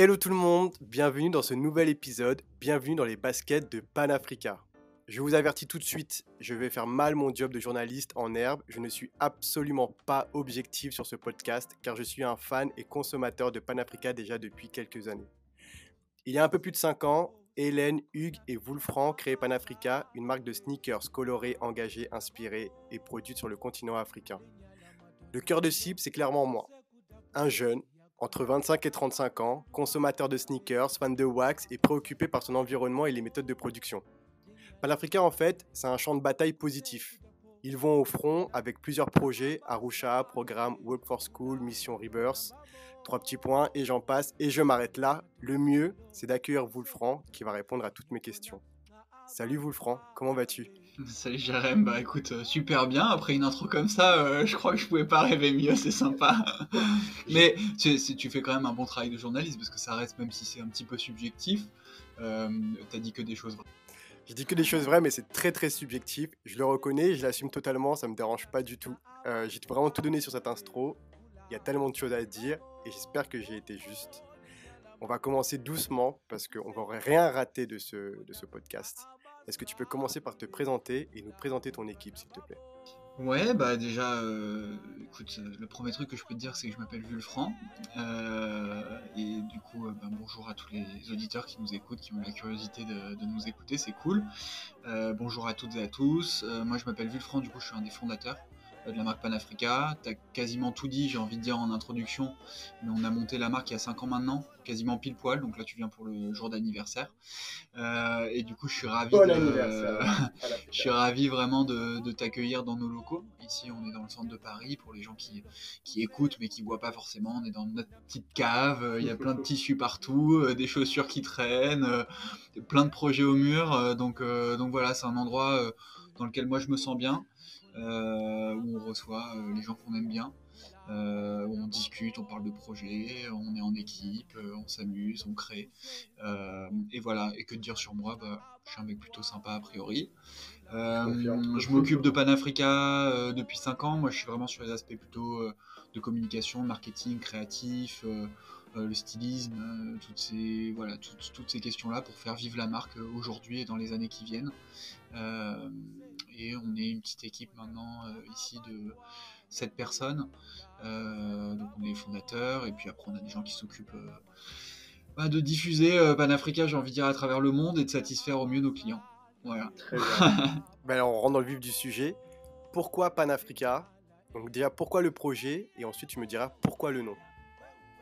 Hello tout le monde, bienvenue dans ce nouvel épisode, bienvenue dans les baskets de Panafrica. Je vous avertis tout de suite, je vais faire mal mon job de journaliste en herbe, je ne suis absolument pas objectif sur ce podcast car je suis un fan et consommateur de Panafrica déjà depuis quelques années. Il y a un peu plus de 5 ans, Hélène, Hugues et Wolfran créaient Panafrica, une marque de sneakers colorés, engagés, inspirés et produite sur le continent africain. Le cœur de cible, c'est clairement moi. Un jeune, entre 25 et 35 ans, consommateur de sneakers, fan de wax et préoccupé par son environnement et les méthodes de production. Panafrica, en fait, c'est un champ de bataille positif. Ils vont au front avec plusieurs projets, Arusha, programme Work for School, Mission Rebirth, trois petits points, et j'en passe, et je m'arrête là. Le mieux, c'est d'accueillir Wolfran qui va répondre à toutes mes questions. Salut Wolfran, comment vas-tu? Salut Jérém, bah écoute, euh, super bien. Après une intro comme ça, euh, je crois que je pouvais pas rêver mieux, c'est sympa. Mais tu, tu, fais quand même un bon travail de journaliste parce que ça reste, même si c'est un petit peu subjectif, euh, t'as dit que des choses vraies. Je dis que des choses vraies, mais c'est très très subjectif. Je le reconnais, je l'assume totalement, ça me dérange pas du tout. j'ai vraiment tout donné sur cette intro. Il y a tellement de choses à dire et j'espère que j'ai été juste. On va commencer doucement parce qu'on va rien rater de ce, de podcast. Est-ce que tu peux commencer par te présenter et nous présenter ton équipe, s'il te plaît? Ouais, bah déjà, euh, écoute, le premier truc que je peux te dire, c'est que je m'appelle Vulfran. Euh, et du coup, euh, bah, bonjour à tous les auditeurs qui nous écoutent, qui ont la curiosité de, nous écouter, c'est cool. bonjour à toutes et à tous. moi, je m'appelle Vulfran, du coup, je suis un des fondateurs de la marque Panafrica. Tu as quasiment tout dit, j'ai envie de dire en introduction, mais on a monté la marque il y a 5 ans maintenant, quasiment pile poil, donc là tu viens pour le jour d'anniversaire. Euh, et du coup, je suis ravi, je suis ravi vraiment de, t'accueillir dans nos locaux. Ici, on est dans le centre de Paris pour les gens qui, qui écoutent mais qui voient pas forcément. On est dans notre petite cave, il y a plein de tissus partout, euh, des chaussures qui traînent, euh, plein de projets au mur. donc, donc voilà, c'est un endroit dans lequel moi je me sens bien. Euh, où on reçoit euh, les gens qu'on aime bien. Euh, où on discute, on parle de projets, on est en équipe, on s'amuse, on crée. et voilà, et que dire sur moi bah, Je suis un mec plutôt sympa a priori. je m'occupe de Panafrica depuis 5 ans. Moi, je suis vraiment sur les aspects plutôt de communication, marketing, créatif, le stylisme, toutes ces, voilà, toutes, toutes ces questions-là pour faire vivre la marque aujourd'hui et dans les années qui viennent et on est une petite équipe maintenant euh, ici de 7 personnes. Euh, donc on est fondateurs et puis après on a des gens qui s'occupent euh, bah, de diffuser Panafrica, j'ai envie de dire, à travers le monde et de satisfaire au mieux nos clients. Voilà. Très bien. ben alors, on rentre dans le vif du sujet. Pourquoi Panafrica? Donc déjà, pourquoi le projet? Et ensuite, tu me diras pourquoi le nom.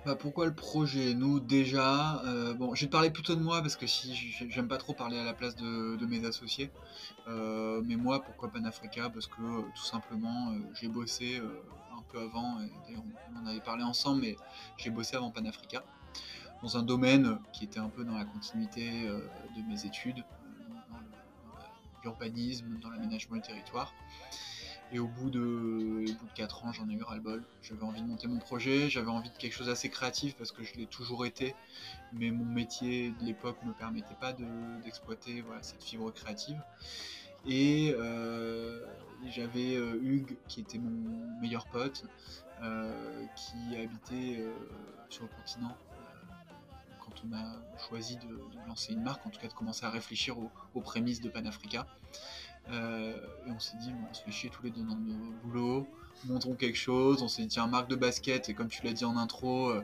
Bah, pourquoi le projet? Nous, déjà, euh, bon, je vais te parler plutôt de moi parce que si j'aime pas trop parler à la place de, mes associés. Euh, mais moi, pourquoi Panafrica? Parce que euh, tout simplement, j'ai bossé un peu avant, d'ailleurs on en avait parlé ensemble, mais j'ai bossé avant Panafrica dans un domaine qui était un peu dans la continuité de mes études, dans l'urbanisme, dans l'aménagement du territoire. Et au bout de, bout de 4 ans, j'en ai eu ras-le-bol. J'avais envie de monter mon projet, j'avais envie de quelque chose d'assez créatif parce que je l'ai toujours été, mais mon métier de l'époque ne me permettait pas d'exploiter cette fibre créative. Et euh, j'avais euh, Hugues, qui était mon meilleur pote, euh, qui habitait sur le continent quand on a choisi de, lancer une marque, en tout cas de commencer à réfléchir aux, aux prémices de Panafrica. Euh, et on s'est dit, on se fait chier tous les deux dans nos boulots, montrons quelque chose. On s'est dit, tiens, marque de basket, et comme tu l'as dit en intro, euh,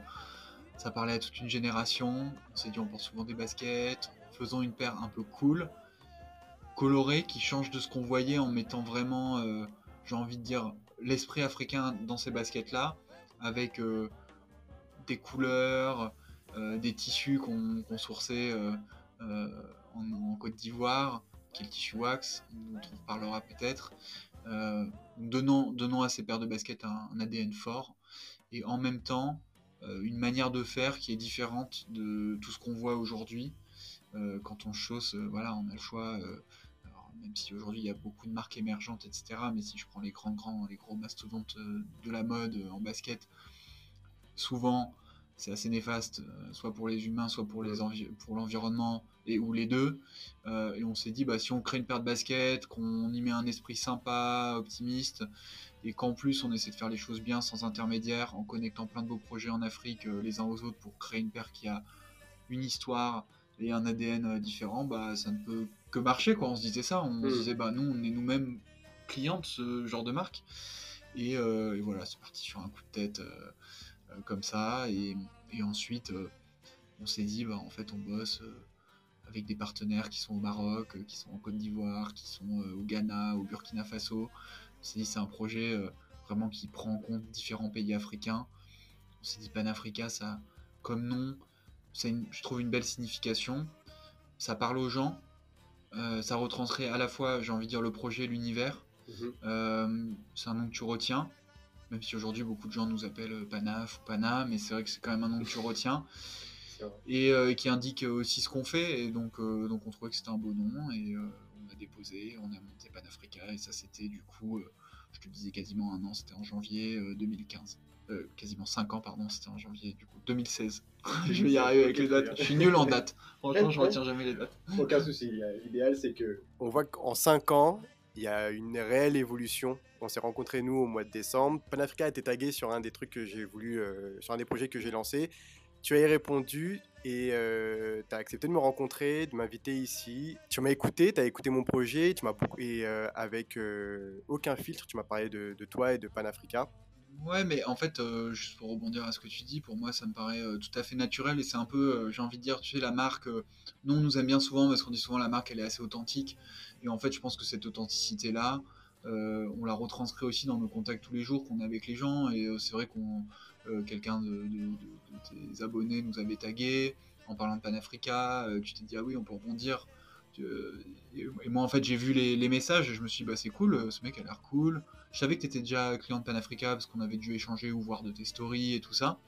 ça parlait à toute une génération. On s'est dit, on porte souvent des baskets, faisons une paire un peu cool, colorée, qui change de ce qu'on voyait en mettant vraiment, euh, j'ai envie de dire, l'esprit africain dans ces baskets-là, avec des couleurs, des tissus qu'on sourçait en, Côte d'Ivoire qui est le tissu wax, dont on parlera peut-être, euh, donnant, donnant, à ces paires de baskets un, ADN fort, et en même temps euh, une manière de faire qui est différente de tout ce qu'on voit aujourd'hui. Euh, quand on chausse, voilà, on a le choix, même si aujourd'hui il y a beaucoup de marques émergentes, etc., mais si je prends les grands, grands, les gros mastodontes de la mode en basket, souvent c'est assez néfaste, euh, soit pour les humains, soit pour, les pour l'environnement, et ou les deux. Euh, et on s'est dit, bah, si on crée une paire de baskets, qu'on y met un esprit sympa, optimiste, et qu'en plus on essaie de faire les choses bien sans intermédiaire, en connectant plein de beaux projets en Afrique les uns aux autres pour créer une paire qui a une histoire et un ADN différent, bah, ça ne peut que marcher. Quoi. On se disait ça, on se hmm. disait, bah, nous, on est nous-mêmes clients de ce genre de marque. Et, et voilà, c'est parti sur un coup de tête. Euh, comme ça. Et, ensuite, euh, on s'est dit, bah, en fait, on bosse euh, avec des partenaires qui sont au Maroc, qui sont en Côte d'Ivoire, qui sont au Ghana, au Burkina Faso. On s'est dit, c'est un projet vraiment qui prend en compte différents pays africains. On s'est dit, Panafrica, ça, comme nom, c'est je trouve une belle signification. Ça parle aux gens. ça retranscrit à la fois, j'ai envie de dire, le projet, l'univers. Mhm. c'est un nom que tu retiens même si aujourd'hui beaucoup de gens nous appellent euh, Panaf ou Pana, mais c'est vrai que c'est quand même un nom que tu retiens. Et euh, qui indique aussi ce qu'on fait, et donc, euh, donc on trouvait que c'était un beau nom, et on a déposé, on a monté Panafrica, et ça c'était du coup, je te disais quasiment un an, c'était en janvier 2015. quasiment 5 ans, pardon, c'était en janvier du coup 2016. je vais y arriver avec les dates. Je suis nul en dates. Franchement, je retiens jamais les dates. Aucun souci. L'idéal, c'est que. On voit qu'en 5 ans, il y a une réelle évolution. On s'est rencontrés nous au mois de décembre. Panafrica a été tagué sur un des trucs que j'ai voulu, euh, sur un des projets que j'ai lancé. Tu as y répondu et euh, tu as accepté de me rencontrer, de m'inviter ici. Tu m'as écouté, tu as écouté mon projet, tu m'as et euh, avec aucun filtre, tu m'as parlé de, toi et de Panafrica. Ouais, mais en fait, juste pour rebondir à ce que tu dis, pour moi, ça me paraît tout à fait naturel et c'est un peu, j'ai envie de dire, tu sais, la marque, nous, on nous aime bien souvent parce qu'on dit souvent la marque, elle est assez authentique. Et en fait, je pense que cette authenticité-là, euh, on la retranscrit aussi dans nos contacts tous les jours qu'on a avec les gens. Et euh, c'est vrai qu'on euh, quelqu'un de, tes abonnés nous avait tagué en parlant de Panafrica. tu t'es dit ah oui, on peut rebondir. Et moi en fait j'ai vu les, messages et je me suis dit bah c'est cool, ce mec a l'air cool. Je savais que tu étais déjà client de Panafrica parce qu'on avait dû échanger ou voir de tes stories et tout ça.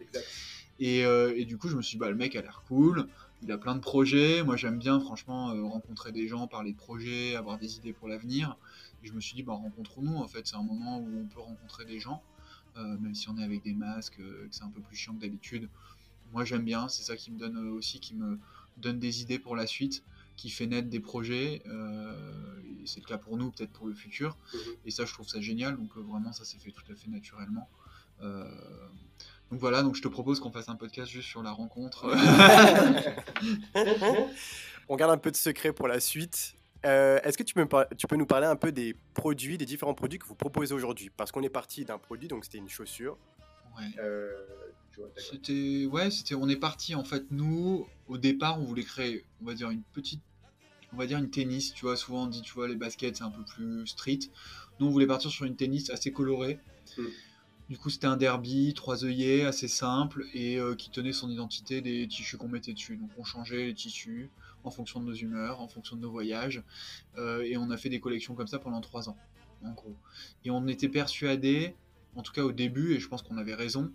Et, et, du coup je me suis dit bah le mec a l'air cool il a plein de projets. Moi, j'aime bien, franchement, euh, rencontrer des gens, parler de projets, avoir des idées pour l'avenir. Et je me suis dit, bah, rencontrons-nous. En fait, c'est un moment où on peut rencontrer des gens, euh, même si on est avec des masques, euh, que c'est un peu plus chiant que d'habitude. Moi, j'aime bien. C'est ça qui me donne aussi, qui me donne des idées pour la suite, qui fait naître des projets. c'est le cas pour nous, peut-être pour le futur. Mhm. Et ça, je trouve ça génial. Donc, vraiment, ça s'est fait tout à fait naturellement. Donc voilà, donc je te propose qu'on fasse un podcast juste sur la rencontre. On garde un peu de secret pour la suite. Euh, est-ce que tu peux, tu peux nous parler un peu des produits, des différents produits que vous proposez aujourd'hui? Parce qu'on est parti d'un produit, donc c'était une chaussure. Ouais. Euh, c'était, ouais, c'était, on est parti en fait. Nous, au départ, on voulait créer, on va dire une petite, on va dire une tennis. Tu vois, souvent on dit, tu vois, les baskets c'est un peu plus street. Nous, on voulait partir sur une tennis assez colorée. Hmm. Du coup, c'était un derby, trois œillets, assez simple, et euh, qui tenait son identité des tissus qu'on mettait dessus. Donc, on changeait les tissus en fonction de nos humeurs, en fonction de nos voyages, euh, et on a fait des collections comme ça pendant trois ans, en gros. Et on était persuadé, en tout cas au début, et je pense qu'on avait raison,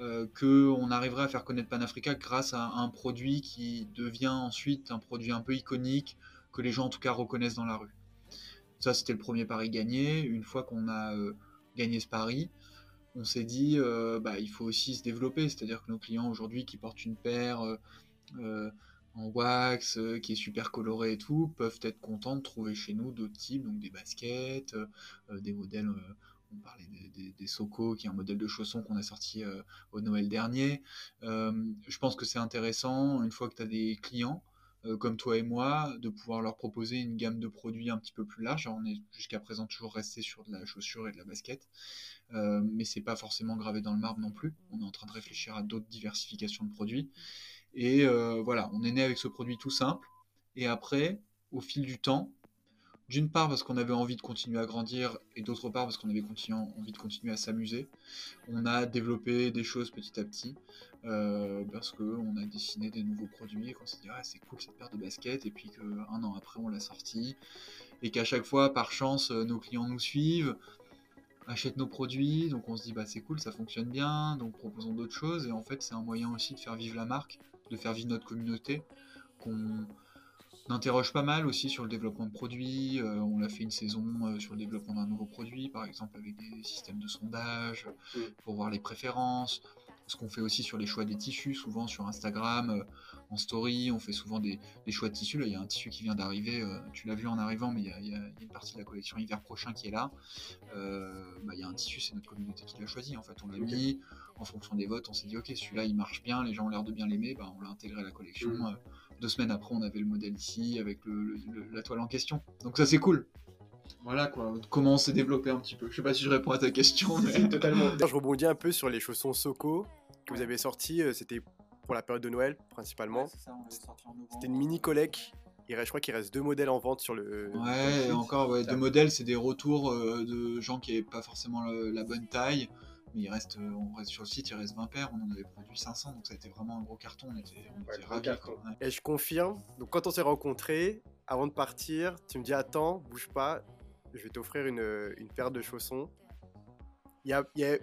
euh, qu'on arriverait à faire connaître Panafrica grâce à un produit qui devient ensuite un produit un peu iconique, que les gens en tout cas reconnaissent dans la rue. Ça, c'était le premier pari gagné. Une fois qu'on a gagné ce pari, on s'est dit, euh, bah, il faut aussi se développer. C'est-à-dire que nos clients aujourd'hui qui portent une paire euh, euh, en wax, qui est super colorée et tout, peuvent être contents de trouver chez nous d'autres types, donc des baskets, des modèles. On parlait des, des, qui est un modèle de chausson qu'on a sorti au Noël dernier. je pense que c'est intéressant, une fois que tu as des clients, comme toi et moi, de pouvoir leur proposer une gamme de produits un petit peu plus large. on est jusqu'à présent toujours resté sur de la chaussure et de la basket. Euh, mais c'est pas forcément gravé dans le marbre non plus. On est en train de réfléchir à d'autres diversifications de produits. Et euh, voilà, on est né avec ce produit tout simple. Et après, au fil du temps, d'une part parce qu'on avait envie de continuer à grandir et d'autre part parce qu'on avait envie de continuer à s'amuser, on a développé des choses petit à petit euh, parce qu'on a dessiné des nouveaux produits et qu'on s'est dit ah, c'est cool cette paire de baskets et puis qu'un an après on l'a sorti et qu'à chaque fois par chance nos clients nous suivent, achètent nos produits, donc on se dit bah c'est cool, ça fonctionne bien, donc proposons d'autres choses, et en fait c'est un moyen aussi de faire vivre la marque, de faire vivre notre communauté, qu'on interroge pas mal aussi sur le développement de produits, euh, on a fait une saison euh, sur le développement d'un nouveau produit, par exemple avec des systèmes de sondage, mm. pour voir les préférences, ce qu'on fait aussi sur les choix des tissus, souvent sur Instagram, euh, en story, on fait souvent des, choix de tissus. Là, il y a un tissu qui vient d'arriver, tu l'as vu en arrivant, mais il y, a, une partie de la collection hiver prochain qui est là. Bah, il y a un tissu, c'est notre communauté qui l'a choisi. En fait, on l'a mis en fonction des votes, on s'est dit, ok, celui-là, il marche bien, les gens ont l'air de bien l'aimer, bah, on l'a intégré à la collection. Deux semaines après, on avait le modèle ici avec la toile en question. Donc ça, c'est cool. Voilà quoi, comment on s'est développé un petit peu. Je sais pas si je réponds à ta question, mais totalement. Je rebondis un peu sur les chaussons Soko que vous avez sortis. Euh, c'était pour la période de Noël principalement. C'était une mini collecte. Je crois qu'il reste deux modèles en vente sur le. Ouais, encore ouais, deux modèles, c'est des retours euh, de gens qui n'avaient pas forcément la bonne taille. Mais il reste, euh, on reste sur le site, il reste 20 paires, on en avait produit 500, donc ça a été vraiment un gros carton, on était, on Et je confirme, donc quand on s'est rencontrés, avant de partir, tu me dis attends, bouge pas, je vais t'offrir une, une, paire de chaussons. Il y, a, il,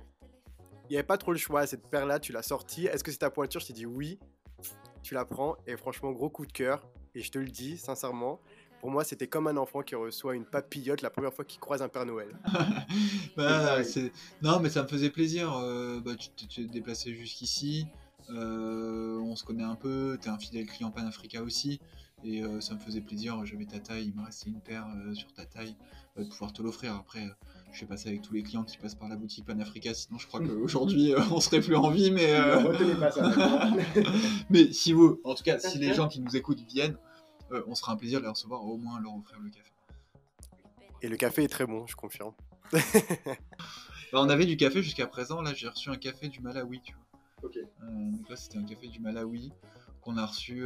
y avait pas trop le choix, cette paire-là, tu l'as sortie. Est-ce que c'est ta pointure? Je t'ai dit oui, tu la prends, et franchement, gros coup de cœur. Et je te le dis sincèrement, pour moi, c'était comme un enfant qui reçoit une papillote la première fois qu'il croise un Père Noël. bah, non, mais ça me faisait plaisir. Euh, bah, tu t'es déplacé jusqu'ici. Euh, on se connaît un peu. Tu es un fidèle client Panafrica aussi. Et euh, ça me faisait plaisir, j'avais ta taille, il me restait une paire euh, sur ta taille, euh, de pouvoir te l'offrir. Après, je vais passer avec tous les clients qui passent par la boutique Panafrica, sinon je crois qu'aujourd'hui on serait plus en vie. Mais, mais si vous, en tout cas, si les gens qui nous écoutent viennent, on sera un plaisir de les recevoir, au moins leur offrir le café. Et le café est très bon, je confirme. Bah, on avait du café jusqu'à présent, là j'ai reçu un café du Malawi, tu vois. Ok. donc là c'était un café du Malawi qu'on a reçu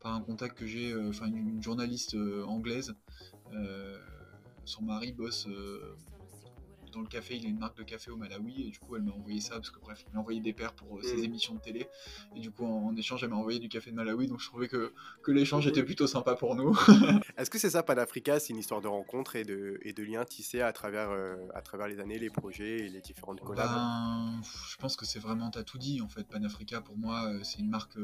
par un contact que j'ai, euh, enfin une, journaliste euh, anglaise. Euh, son mari bosse dans le café, il a une marque de café au Malawi et du coup elle m'a envoyé ça parce que bref, il m'a envoyé des paires pour ses mm. émissions de télé et du coup en, échange elle m'a envoyé du café de Malawi donc je trouvais que, que l'échange était plutôt sympa pour nous. Est-ce que c'est ça Panafrica, c'est une histoire de rencontre et de, et de liens tissés à travers, à travers les années, les projets et les différentes collabs? Ben, Je pense que c'est vraiment, t'as tout dit en fait, Panafrica pour moi c'est une marque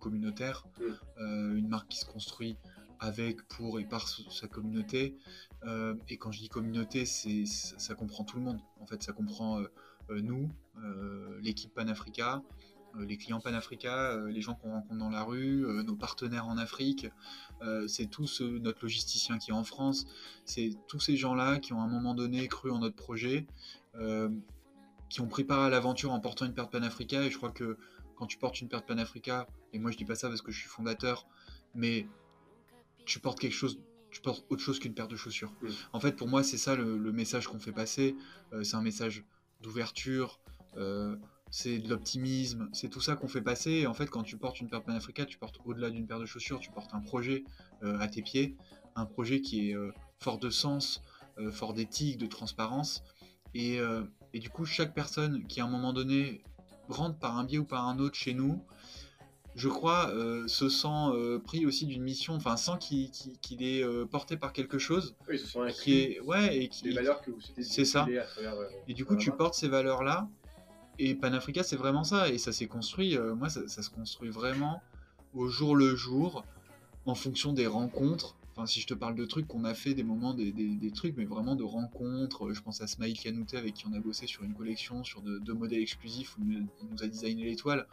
communautaire, mm. une marque qui se construit avec, pour et par sa communauté. Euh, et quand je dis communauté, ça, comprend tout le monde. En fait, ça comprend euh, euh, nous, l'équipe Panafrica, les clients Panafrica, les gens qu'on rencontre dans la rue, nos partenaires en Afrique. c'est tous notre logisticien qui est en France. C'est tous ces gens-là qui ont à un moment donné cru en notre projet, qui ont pris part à l'aventure en portant une paire de Panafrica. Et je crois que quand tu portes une paire de Panafrica, et moi je dis pas ça parce que je suis fondateur, mais tu portes quelque chose, tu portes autre chose qu'une paire de chaussures. Mm. En fait, pour moi, c'est ça le, message qu'on fait passer. Euh, c'est un message d'ouverture, euh, c'est de l'optimisme, c'est tout ça qu'on fait passer. Et en fait, quand tu portes une paire Panafrica, tu portes au-delà d'une paire de chaussures, tu portes un projet euh, à tes pieds, un projet qui est fort de sens, fort d'éthique, de transparence. Et, et, du coup, chaque personne qui à un moment donné rentre par un biais ou par un autre chez nous, je crois, euh, se sent euh, pris aussi d'une mission, enfin, sans qu'il est euh, porté par quelque chose. Oui, se sent qui est, ouais, et qui, les valeurs que vous C'est ça. et du coup, tu portes ces valeurs-là. Et Panafrica, c'est vraiment ça. Et ça s'est construit, moi, ça, se construit vraiment au jour le jour, en fonction des rencontres. Enfin, si je te parle de trucs qu'on a fait, des moments, des, trucs, mais vraiment de rencontres. Je pense à Smaïl Kanouté, avec qui on a bossé sur une collection, sur deux modèles exclusifs, où il nous a designé l'étoile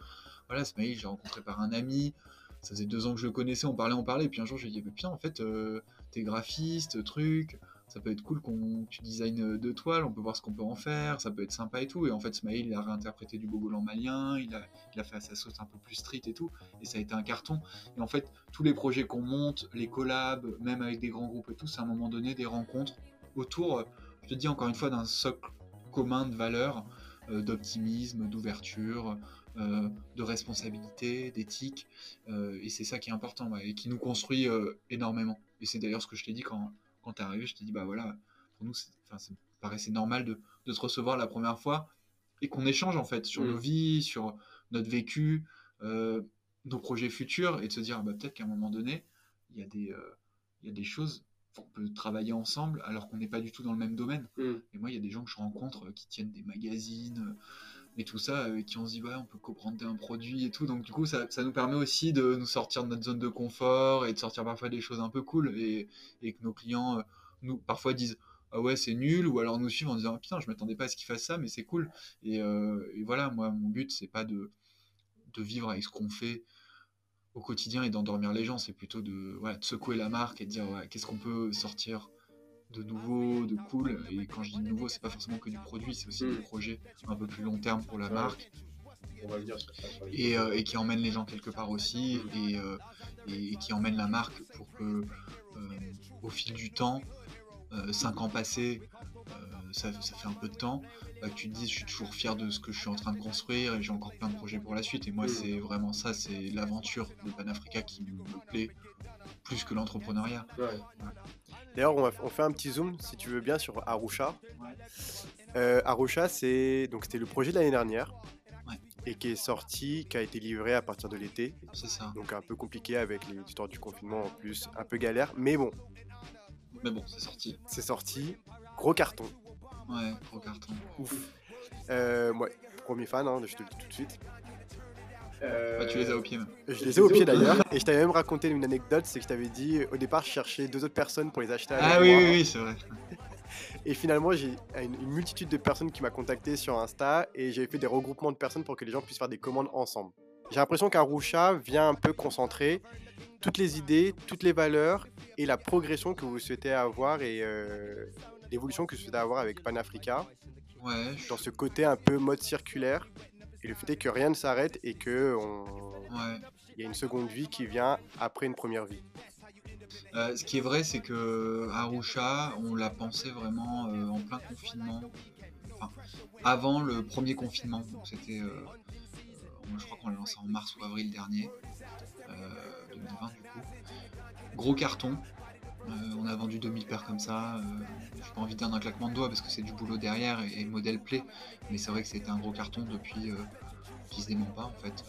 voilà, Smaïl, j'ai rencontré par un ami, ça faisait deux ans que je le connaissais, on parlait, on parlait, et puis un jour j'ai dit, putain, en fait, euh, t'es graphiste, truc, ça peut être cool qu'on tu designes euh, deux toiles, on peut voir ce qu'on peut en faire, ça peut être sympa et tout. Et en fait, Smaïl, il a réinterprété du bogolan malien, il a, fait sa sauce un peu plus street et tout, et ça a été un carton. Et en fait, tous les projets qu'on monte, les collabs, même avec des grands groupes et tout, c'est à un moment donné des rencontres autour, je te dis encore une fois, d'un socle commun de valeurs, euh, d'optimisme, d'ouverture, euh, de responsabilité, d'éthique, euh, et c'est ça qui est important et qui nous construit euh, énormément. Et c'est d'ailleurs ce que je t'ai dit quand, quand tu es arrivé, je t'ai dit, bah voilà, pour nous, ça me paraissait normal de, de, te recevoir la première fois et qu'on échange en fait sur mm. nos vies, sur notre vécu, nos projets futurs, et de se dire, bah, peut-être qu'à un moment donné, il y, a des, il y a des choses on peut travailler ensemble alors qu'on n'est pas du tout dans le même domaine. Mm. Et moi, il y a des gens que je rencontre qui tiennent des magazines, et tout ça, euh, qui on se dit, ouais, on peut coprenter un produit et tout. Donc, du coup, ça, nous permet aussi de nous sortir de notre zone de confort et de sortir parfois des choses un peu cool et, et que nos clients euh, nous parfois disent, ah ouais c'est nul ou alors nous suivre en disant putain je m'attendais pas à ce qu'il fasse ça mais c'est cool et, euh, et, voilà moi mon but c'est pas de, vivre avec ce qu'on fait au quotidien et d'endormir les gens c'est plutôt de, secouer la marque et de dire qu'est-ce qu'on peut sortir de nouveau, de cool. Et quand je dis nouveau, c'est pas forcément que du produit, c'est aussi des projets un peu plus long terme pour la marque. et, euh, et, qui emmène les gens quelque part aussi et, euh, et, qui emmène la marque pour que euh, au fil du temps, 5 ans passés, ça, ça, fait un peu de temps, bah, que tu te dises je suis toujours fier de ce que je suis en train de construire et j'ai encore plein de projets pour la suite. Et moi, c'est vraiment ça, c'est l'aventure de Panafrica qui me plaît plus que l'entrepreneuriat. D'ailleurs, on, on, fait un petit zoom, si tu veux bien, sur Arusha. Euh, Arusha, c'est donc c'était le projet de l'année dernière et qui est sorti, qui a été livré à partir de l'été. C'est ça. Donc un peu compliqué avec les histoires du confinement en plus, un peu galère, mais bon. Mais bon, c'est sorti. C'est sorti, gros carton. Ouais, gros carton. Ouf. Euh, premier fan, hein, je te le dis tout de suite. Euh, tu les as au pied même. Je les ai au pied d'ailleurs. Et je t'avais même raconté une anecdote, c'est que je t'avais dit au départ je cherchais deux autres personnes pour les acheter à Ah oui, oui, oui, c'est vrai. Et finalement j'ai une, multitude de personnes qui m'a contacté sur Insta et j'ai fait des regroupements de personnes pour que les gens puissent faire des commandes ensemble. J'ai l'impression qu'Arusha vient un peu concentrer toutes les idées, toutes les valeurs et la progression que vous souhaitez avoir et euh, l'évolution que vous souhaitez avoir avec Panafrica. Ouais. Dans ce côté un peu mode circulaire et le fait est que rien ne s'arrête et que il y a une seconde vie qui vient après une première vie. Euh, ce qui est vrai, c'est que Arusha, on l'a pensé vraiment euh, en plein confinement, enfin, avant le premier confinement. C'était, euh, je crois qu'on l'a lancé en mars ou avril dernier, 2020 du coup. Gros carton, on vendu 2000 paires comme ça. Je n'ai pas envie de dire d'un claquement de doigts parce que c'est du boulot derrière et, le modèle plaît. Mais c'est vrai que c'était un gros carton depuis qui se dément pas en fait.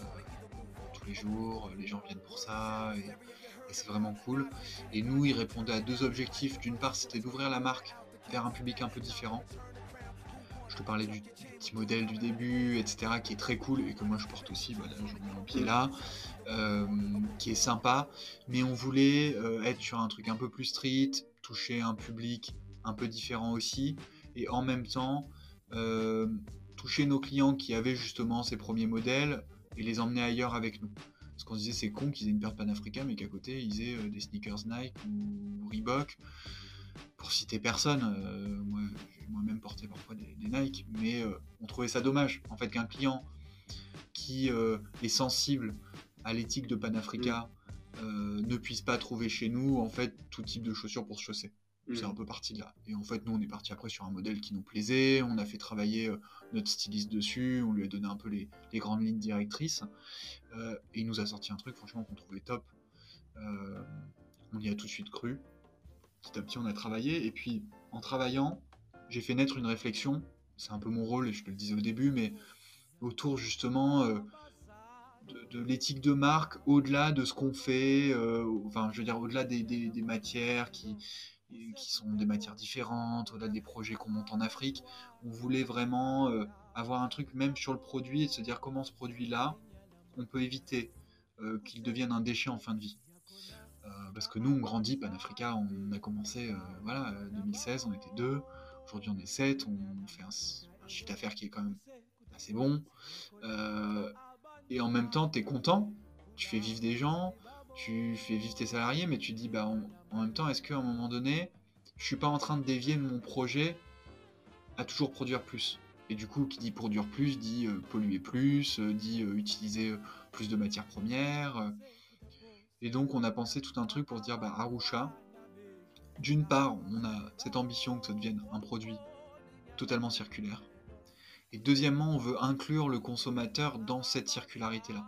tous les jours, les gens viennent pour ça et, c'est vraiment cool. Et nous, il répondait à deux objectifs. D'une part, c'était d'ouvrir la marque vers un public un peu différent. Je te parlais du petit modèle du début, etc., qui est très cool et que moi je porte aussi. Voilà, je mets mon pied là. Euh, qui est sympa, mais on voulait euh, être sur un truc un peu plus street, toucher un public un peu différent aussi, et en même temps euh, toucher nos clients qui avaient justement ces premiers modèles et les emmener ailleurs avec nous. Parce qu'on se disait c'est con qu'ils aient une paire Panafrica mais qu'à côté ils aient des sneakers Nike ou Reebok. Pour citer personne, moi j'ai moi-même porté parfois des, Nike, mais on trouvait ça dommage en fait qu'un client qui est sensible à l'éthique de Panafrica mm. euh, ne puisse pas trouver chez nous en fait tout type de chaussures pour se chausser. C'est mm. un peu parti de là. Et en fait, nous, on est parti après sur un modèle qui nous plaisait. On a fait travailler euh, notre styliste dessus. On lui a donné un peu les, grandes lignes directrices. Euh, et il nous a sorti un truc, franchement, qu'on trouvait top. on y a tout de suite cru. Petit à petit, on a travaillé. Et puis, en travaillant, j'ai fait naître une réflexion. C'est un peu mon rôle, et je te le disais au début, mais autour justement de, l'éthique de marque au-delà de ce qu'on fait, euh, enfin je veux dire au-delà des, matières qui, sont des matières différentes, au-delà des projets qu'on monte en Afrique, on voulait vraiment euh, avoir un truc même sur le produit et se dire comment ce produit-là, on peut éviter euh, qu'il devienne un déchet en fin de vie. Parce que nous, on grandit, Panafrica, on a commencé, voilà, 2016, on était deux, aujourd'hui on est sept, on fait un, chiffre d'affaires qui est quand même assez bon et en même temps, tu es content, tu fais vivre des gens, tu fais vivre tes salariés, mais tu dis, bah, en, même temps, est-ce qu'à un moment donné, je suis pas en train de dévier de mon projet à toujours produire plus? Et du coup, qui dit produire plus, dit euh, polluer plus, euh, dit euh, utiliser plus de matières premières. Et donc, on a pensé tout un truc pour se dire, bah, Arusha, d'une part, on a cette ambition que ça devienne un produit totalement circulaire. Et deuxièmement, on veut inclure le consommateur dans cette circularité-là.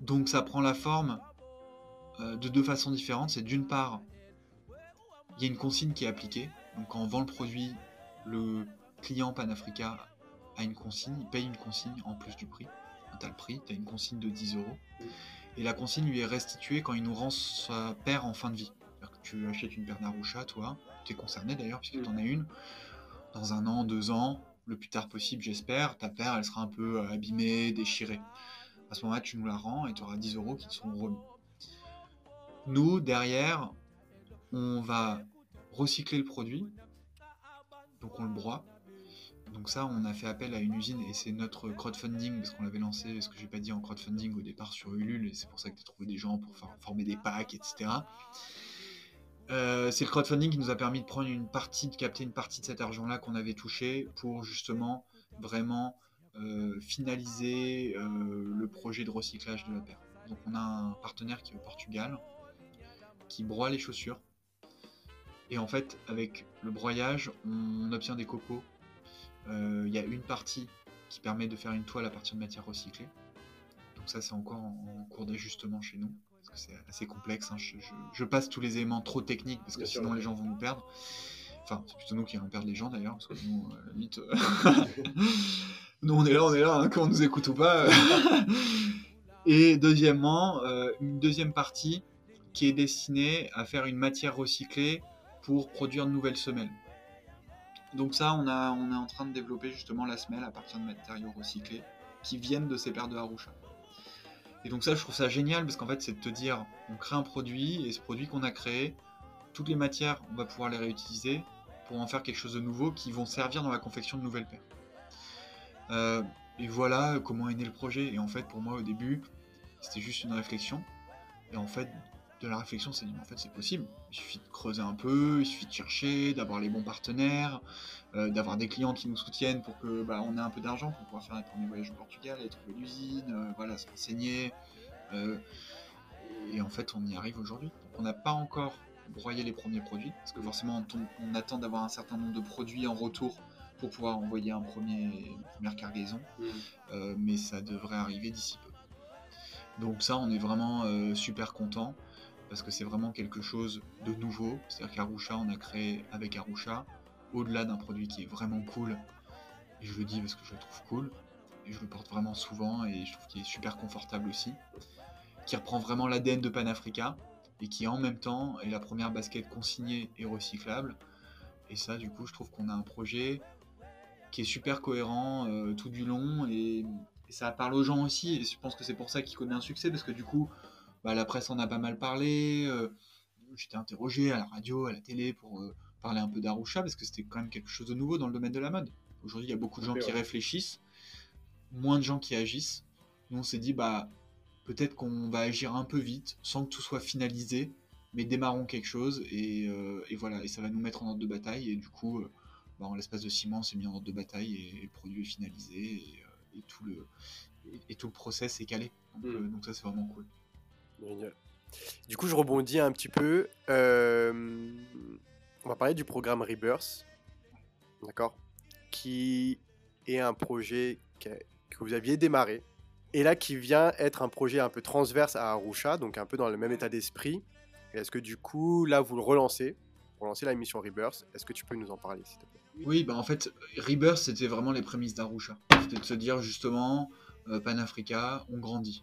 Donc ça prend la forme euh, de deux façons différentes. C'est d'une part, il y a une consigne qui est appliquée. Donc quand on vend le produit, le client Panafrica a une consigne, il paye une consigne en plus du prix. Tu as le prix, tu as une consigne de 10 euros. Et la consigne lui est restituée quand il nous rend sa paire en fin de vie. Que tu achètes une paire d'Arusha, toi, tu es concerné d'ailleurs, puisque tu en as une, dans un an, deux ans, le plus tard possible, j'espère, ta paire, elle sera un peu euh, abîmée, déchirée. À ce moment-là, tu nous la rends et tu auras 10 euros qui te seront remis. Nous, derrière, on va recycler le produit donc on le broie. Donc ça, on a fait appel à une usine et c'est notre crowdfunding, parce qu'on l'avait lancé, ce que j'ai pas dit en crowdfunding au départ sur Ulule, et c'est pour ça que tu trouvé des gens pour former des packs, etc. Euh, c'est le crowdfunding qui nous a permis de prendre une partie, de capter une partie de cet argent-là qu'on avait touché pour justement vraiment euh, finaliser euh, le projet de recyclage de la paire. Donc on a un partenaire qui est au Portugal, qui broie les chaussures. Et en fait, avec le broyage, on obtient des copeaux. Il y a une partie qui permet de faire une toile à partir de matière recyclée. Donc ça, c'est encore en cours d'ajustement chez nous c'est assez complexe. Hein. Je, passe tous les éléments trop techniques parce que sinon les gens vont nous perdre. Enfin, c'est plutôt nous qui allons perdre les gens d'ailleurs, parce que nous, euh, euh, nous on est là, on est là, hein, quand on nous écoute ou pas. Et deuxièmement, euh, une deuxième partie qui est destinée à faire une matière recyclée pour produire de nouvelles semelles. Donc ça, on, est en train de développer justement la semelle à partir de matériaux recyclés qui viennent de ces paires de Harusha. Et donc ça, je trouve ça génial parce qu'en fait, c'est de te dire, on crée un produit et ce produit qu'on a créé, toutes les matières, on va pouvoir les réutiliser pour en faire quelque chose de nouveau qui vont servir dans la confection de nouvelles paires. Euh, et voilà comment est né le projet. Et en fait, pour moi, au début, c'était juste une réflexion. Et en fait, de la réflexion, c'est dit, en fait, c'est possible. Il suffit de creuser un peu, il suffit de chercher, d'avoir les bons partenaires, euh, d'avoir des clients qui nous soutiennent pour que bah, on ait un peu d'argent pour pouvoir faire un premier voyage au Portugal, aller trouver l'usine, euh, voilà, se renseigner. Euh, et en fait, on y arrive aujourd'hui. On n'a pas encore broyé les premiers produits, parce que forcément, on, attend d'avoir un certain nombre de produits en retour pour pouvoir envoyer un premier, une première cargaison. Mmh. mais ça devrait arriver d'ici peu. Donc ça, on est vraiment super content parce que c'est vraiment quelque chose de nouveau. C'est-à-dire qu'Arusha, on a créé avec Arusha, au-delà d'un produit qui est vraiment cool, et je le dis parce que je le trouve cool, et je le porte vraiment souvent, et je trouve qu'il est super confortable aussi, qui reprend vraiment l'ADN de Panafrica, et qui en même temps est la première basket consignée et recyclable. Et ça, du coup, je trouve qu'on a un projet qui est super cohérent euh, tout du long, et, et ça parle aux gens aussi, et je pense que c'est pour ça qu'il connaît un succès, parce que du coup, bah, la presse en a pas mal parlé. Euh, j'étais interrogé à la radio, à la télé pour euh, parler un peu d'Arusha parce que c'était quand même quelque chose de nouveau dans le domaine de la mode. Aujourd'hui, il y a beaucoup de gens qui réfléchissent, moins de gens qui agissent. Nous, on s'est dit, bah, peut-être qu'on va agir un peu vite, sans que tout soit finalisé, mais démarrons quelque chose et, euh, voilà, et ça va nous mettre en ordre de bataille. Et du coup, bah, en l'espace de six mois, on s'est mis en ordre de bataille et, le produit est finalisé et, tout, le, et, tout le process est calé. donc mm. ça, c'est vraiment cool. Du coup, je rebondis un petit peu. Euh, on va parler du programme Rebirth, d'accord Qui est un projet que, vous aviez démarré, et là qui vient être un projet un peu transverse à Arusha, donc un peu dans le même état d'esprit. Est-ce que du coup, là, vous le relancez, pour lancer la mission Rebirth? Est-ce que tu peux nous en parler, s'il te plaît? Oui, bah en fait, Rebirth, c'était vraiment les prémices d'Arusha. C'était de se dire justement, euh, Pan-Africa, on grandit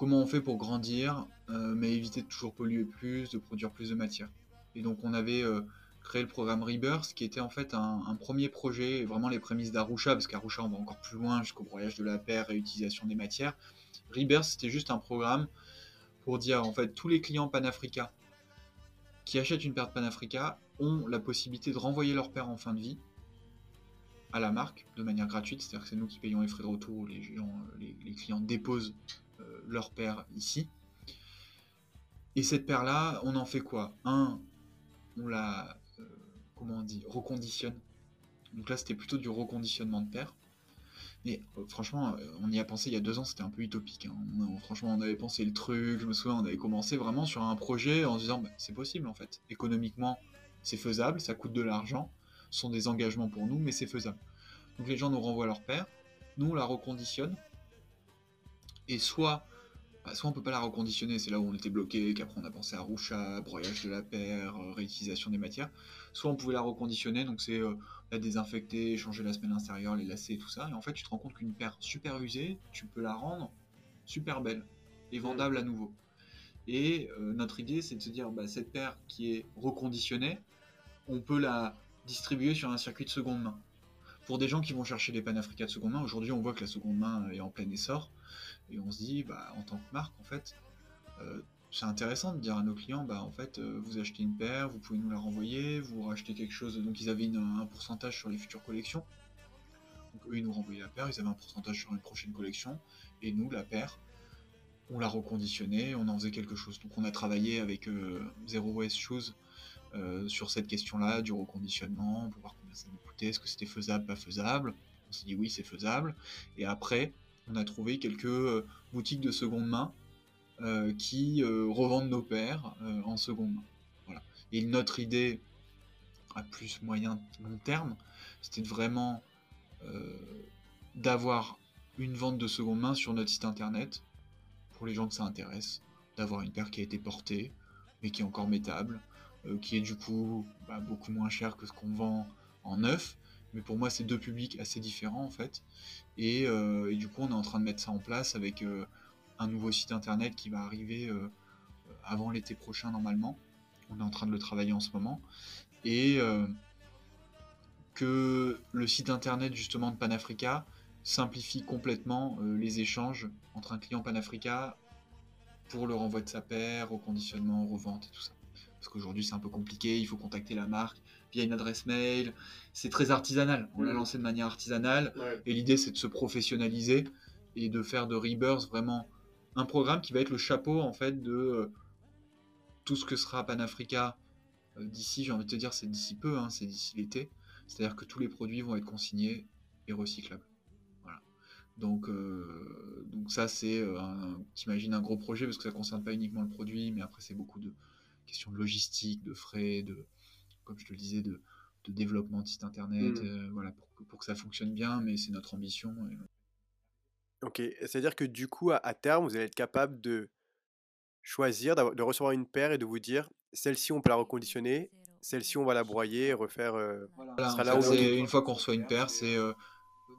comment on fait pour grandir, euh, mais éviter de toujours polluer plus, de produire plus de matière. Et donc on avait euh, créé le programme Rebirth, qui était en fait un, premier projet, vraiment les prémices d'Arusha, parce qu'Arusha on va encore plus loin jusqu'au broyage de la paire et utilisation des matières. Rebirth c'était juste un programme pour dire en fait tous les clients Panafrica qui achètent une paire de Panafrica ont la possibilité de renvoyer leur paire en fin de vie à la marque de manière gratuite, c'est-à-dire que c'est nous qui payons les frais de retour, les, clients déposent leur paire ici. Et cette paire-là, on en fait quoi? Un, on la, euh, comment on dit, reconditionne. Donc là, c'était plutôt du reconditionnement de paire. Mais euh, franchement, on y a pensé il y a deux ans, c'était un peu utopique. Hein. franchement, on avait pensé le truc, je me souviens, on avait commencé vraiment sur un projet en se disant, bah, c'est possible en fait. Économiquement, c'est faisable, ça coûte de l'argent, ce sont des engagements pour nous, mais c'est faisable. Donc les gens nous renvoient leur paire, nous on la reconditionne, et soit, bah, soit on peut pas la reconditionner, c'est là où on était bloqué, qu'après on a pensé à roucha, broyage de la paire, euh, réutilisation des matières, soit on pouvait la reconditionner, donc c'est euh, la désinfecter, changer la semelle intérieure, les lacets, tout ça, et en fait tu te rends compte qu'une paire super usée, tu peux la rendre super belle et vendable à nouveau. Et euh, notre idée, c'est de se dire, bah, cette paire qui est reconditionnée, on peut la distribuer sur un circuit de seconde main. Pour des gens qui vont chercher des panafricains de seconde main, aujourd'hui on voit que la seconde main est en plein essor. Et on se dit, bah, en tant que marque, en fait, euh, c'est intéressant de dire à nos clients, bah en fait, euh, vous achetez une paire, vous pouvez nous la renvoyer, vous rachetez quelque chose. Donc ils avaient un pourcentage sur les futures collections. Donc eux, ils nous renvoyaient la paire, ils avaient un pourcentage sur une prochaine collection, et nous, la paire, on l'a reconditionnée, on en faisait quelque chose. Donc on a travaillé avec euh, Zero Waste Shoes sur cette question-là, du reconditionnement, pour voir combien ça nous coûtait, est-ce que c'était faisable, pas faisable. On s'est dit oui, c'est faisable. Et après, on a trouvé quelques boutiques de seconde main euh, qui euh, revendent nos paires euh, en seconde main. Et notre idée, à plus moyen long terme, c'était vraiment d'avoir une vente de seconde main sur notre site internet, pour les gens que ça intéresse, d'avoir une paire qui a été portée, mais qui est encore métable, qui est du coup bah, beaucoup moins cher que ce qu'on vend en neuf. Mais pour moi, c'est deux publics assez différents en fait. Et, et, du coup, on est en train de mettre ça en place avec un nouveau site internet qui va arriver euh, avant l'été prochain normalement. On est en train de le travailler en ce moment. Et euh, que le site internet justement de Panafrica simplifie complètement euh, les échanges entre un client Panafrica pour le renvoi de sa paire, au conditionnement, revente et tout ça. Parce qu'aujourd'hui c'est un peu compliqué, il faut contacter la marque via une adresse mail, c'est très artisanal, on l'a mmh. lancé de manière artisanale, et l'idée c'est de se professionnaliser et de faire de Rebirth vraiment un programme qui va être le chapeau en fait de euh, tout ce que sera Panafrica euh, d'ici, j'ai envie de te dire, c'est d'ici peu, hein, c'est d'ici l'été. C'est-à-dire que tous les produits vont être consignés et recyclables. Voilà. Donc, euh, donc ça, c'est, t'imagines un gros projet parce que ça concerne pas uniquement le produit, mais après c'est beaucoup de questions de logistique, de frais, de, comme je te le disais, de, développement de site internet, mmh. voilà, pour, pour, que ça fonctionne bien. Mais c'est notre ambition. Ok, c'est-à-dire que du coup, à, terme, vous allez être capable de choisir, de recevoir une paire et de vous dire, celle-ci, on peut la reconditionner, celle-ci, on va la broyer et refaire. Euh, une fois qu'on reçoit une paire, c'est euh,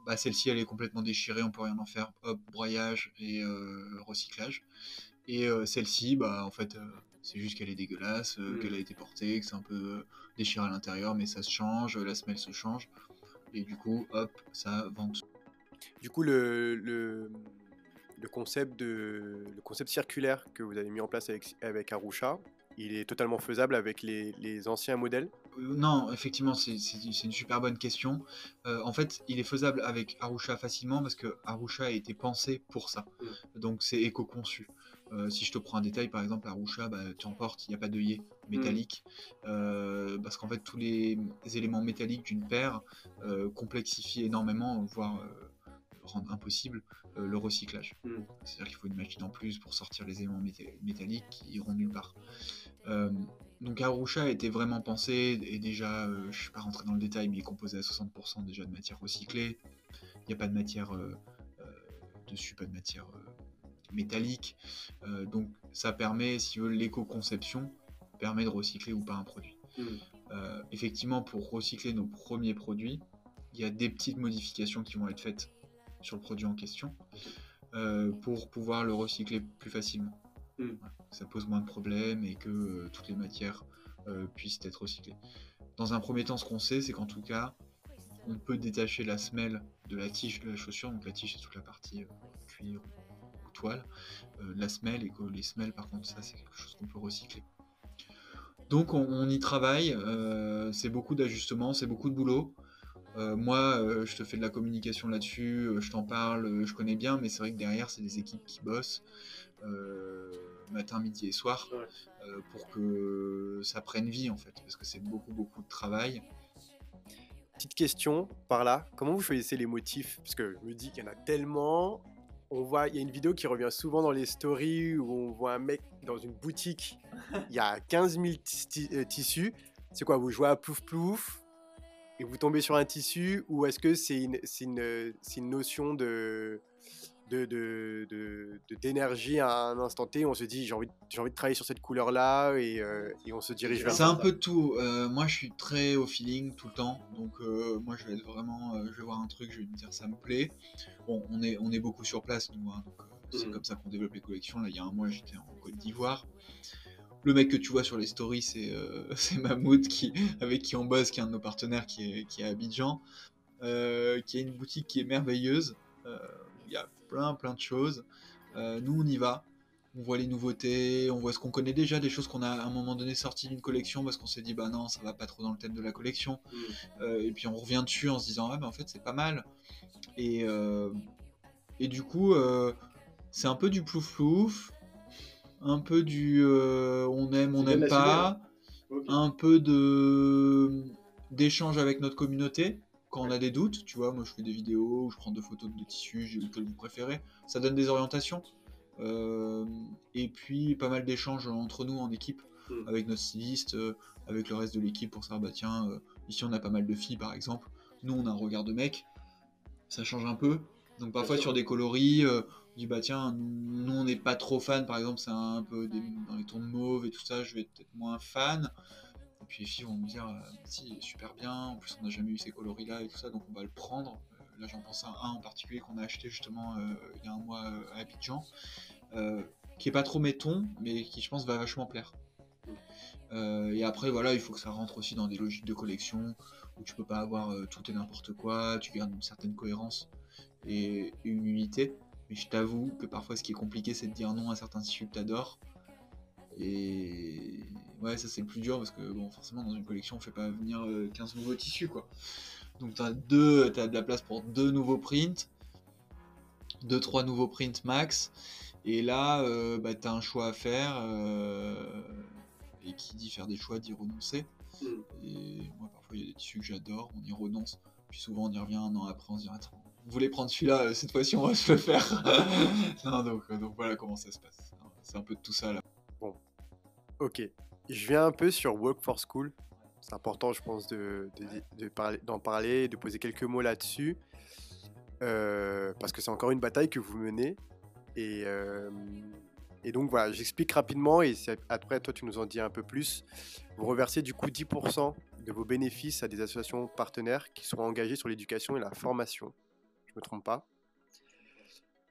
bah, celle-ci, elle est complètement déchirée, on peut rien en faire. Hop, broyage et euh, recyclage. Et celle-ci, bah, en fait, c'est juste qu'elle est dégueulasse, mmh. qu'elle a été portée, que c'est un peu déchiré à l'intérieur, mais ça se change, la semelle se change. Et du coup, hop, ça vente. Du coup, le, le, concept de, le concept circulaire que vous avez mis en place avec, avec Arusha, il est totalement faisable avec les, les anciens modèles? Euh, Non, effectivement, c'est une super bonne question. Euh, en fait, il est faisable avec Arusha facilement parce que Arusha a été pensé pour ça. Mm. Donc c'est éco-conçu. Euh, si je te prends un détail, par exemple, Arusha, bah, tu emportes, il n'y a pas d'œillet métallique. Mm. parce qu'en fait, tous les éléments métalliques d'une paire complexifient énormément, voire rendre impossible euh, le recyclage. Hmm. C'est-à-dire qu'il faut une machine en plus pour sortir les éléments métalliques qui iront nulle part. Euh, donc Arusha été vraiment pensé, et déjà, euh, je ne suis pas rentré dans le détail, mais il est composé à 60% déjà de matière recyclée. Il n'y a pas de matière dessus, pas de matière métallique. donc ça permet, si vous l'éco-conception permet de recycler ou pas un produit. Hmm. effectivement, pour recycler nos premiers produits, il y a des petites modifications qui vont être faites sur le produit en question euh, pour pouvoir le recycler plus facilement. Hmm. ça pose moins de problèmes et que euh, toutes les matières euh, puissent être recyclées. Dans un premier temps, ce qu'on sait, c'est qu'en tout cas, on peut détacher la semelle de la tige de la chaussure. Donc la tige, c'est toute la partie cuir toile. la semelle et que les semelles, par contre, ça, c'est quelque chose qu'on peut recycler. Donc on y travaille. c'est beaucoup d'ajustements, c'est beaucoup de boulot. Euh, moi, euh, je te fais de la communication là-dessus, euh, je t'en parle, je connais bien, mais c'est vrai que derrière, c'est des équipes qui bossent matin, midi et soir pour que ça prenne vie en fait, parce que c'est beaucoup, beaucoup de travail. Petite question par là, comment vous choisissez les motifs? Parce que je me dis qu'il y en a tellement. On voit, il y a une vidéo qui revient souvent dans les stories où on voit un mec dans une boutique, il y a 15 000 tissus. C'est quoi Vous jouez à plouf plouf et vous tombez sur un tissu ou est-ce que c'est une, une, une, notion de d'énergie de, de, à un instant T, on se dit j'ai envie, envie de travailler sur cette couleur-là et, euh, et, on se dirige vers. C'est un peu tout. Euh, moi je suis très au feeling tout le temps, donc euh, moi je vais être vraiment, je vais voir un truc, je vais me dire ça me plaît. Bon, on est, on est beaucoup sur place nous, hein, donc c'est mmh. comme ça qu'on développe les collections. Là il y a un mois j'étais en Côte d'Ivoire le mec que tu vois sur les stories, c'est euh, Mahmoud qui, avec qui on bosse, qui est un de nos partenaires qui est, qui est à Abidjan, qui a une boutique qui est merveilleuse. Euh, il y a plein plein de choses. nous on y va. on voit les nouveautés, on voit ce qu'on connaît déjà, des choses qu'on a à un moment donné sorties d'une collection parce qu'on s'est dit bah non ça va pas trop dans le thème de la collection. Mm. Euh, et puis on revient dessus en se disant ah mais en fait c'est pas mal. Et, euh, et du coup euh, c'est un peu du plouf plouf, un peu du euh, on aime, on n'aime pas, Ok. un peu de d'échange avec notre communauté quand on a des doutes, tu vois, moi je fais des vidéos, je prends deux photos de tissus, j'ai lequel vous préférez, ça donne des orientations. Euh, et puis pas mal d'échanges entre nous en équipe, Mm. avec notre styliste, euh, avec le reste de l'équipe pour savoir, bah tiens, euh, ici on a pas mal de filles par exemple, nous on a un regard de mec, ça change un peu. Donc parfois sur des coloris, on dit bah tiens, nous on n'est pas trop fan, par exemple c'est un peu des- dans les tons de mauve et tout ça, je vais être peut-être moins fan. Et puis les filles vont me dire, euh, si, super bien, en plus on n'a jamais eu ces coloris là et tout ça, donc on va le prendre. Euh, là j'en pense à un en particulier qu'on a acheté justement euh, il y a un mois à Abidjan, qui est pas trop mes tons, mais qui je pense va vachement plaire. Et après voilà, il faut que ça rentre aussi dans des logiques de collection où tu peux pas avoir tout et n'importe quoi, tu gardes une certaine cohérence et, et une unité. Mais je t'avoue que parfois ce qui est compliqué c'est de dire non à certains tissus que t'adores. Et ouais, ça c'est le plus dur parce que bon, forcément dans une collection on fait pas venir euh, 15 nouveaux tissus quoi. Donc t'as deux, t'as de la place pour deux nouveaux prints, deux trois nouveaux prints max. Et là, euh, bah, t'as un choix à faire. euh, et qui dit faire des choix dit renoncer. Mm. Et moi parfois il y a des tissus que j'adore, on y renonce. Puis souvent on y revient un an après, on se dit attends, vous voulez prendre celui-là, euh, cette fois-ci on va se le faire. non, donc, euh, donc voilà comment ça se passe. C'est un peu de tout ça là. Ok. Je viens un peu sur Work for School. C'est important, je pense, de, d'en parler, de poser quelques mots là-dessus. Euh, parce que c'est encore une bataille que vous menez. Et, euh, et donc voilà, j'explique rapidement et après, toi, tu nous en dis un peu plus. Vous reversez du coup 10% de vos bénéfices à des associations partenaires qui seront engagées sur l'éducation et la formation. Je me trompe pas.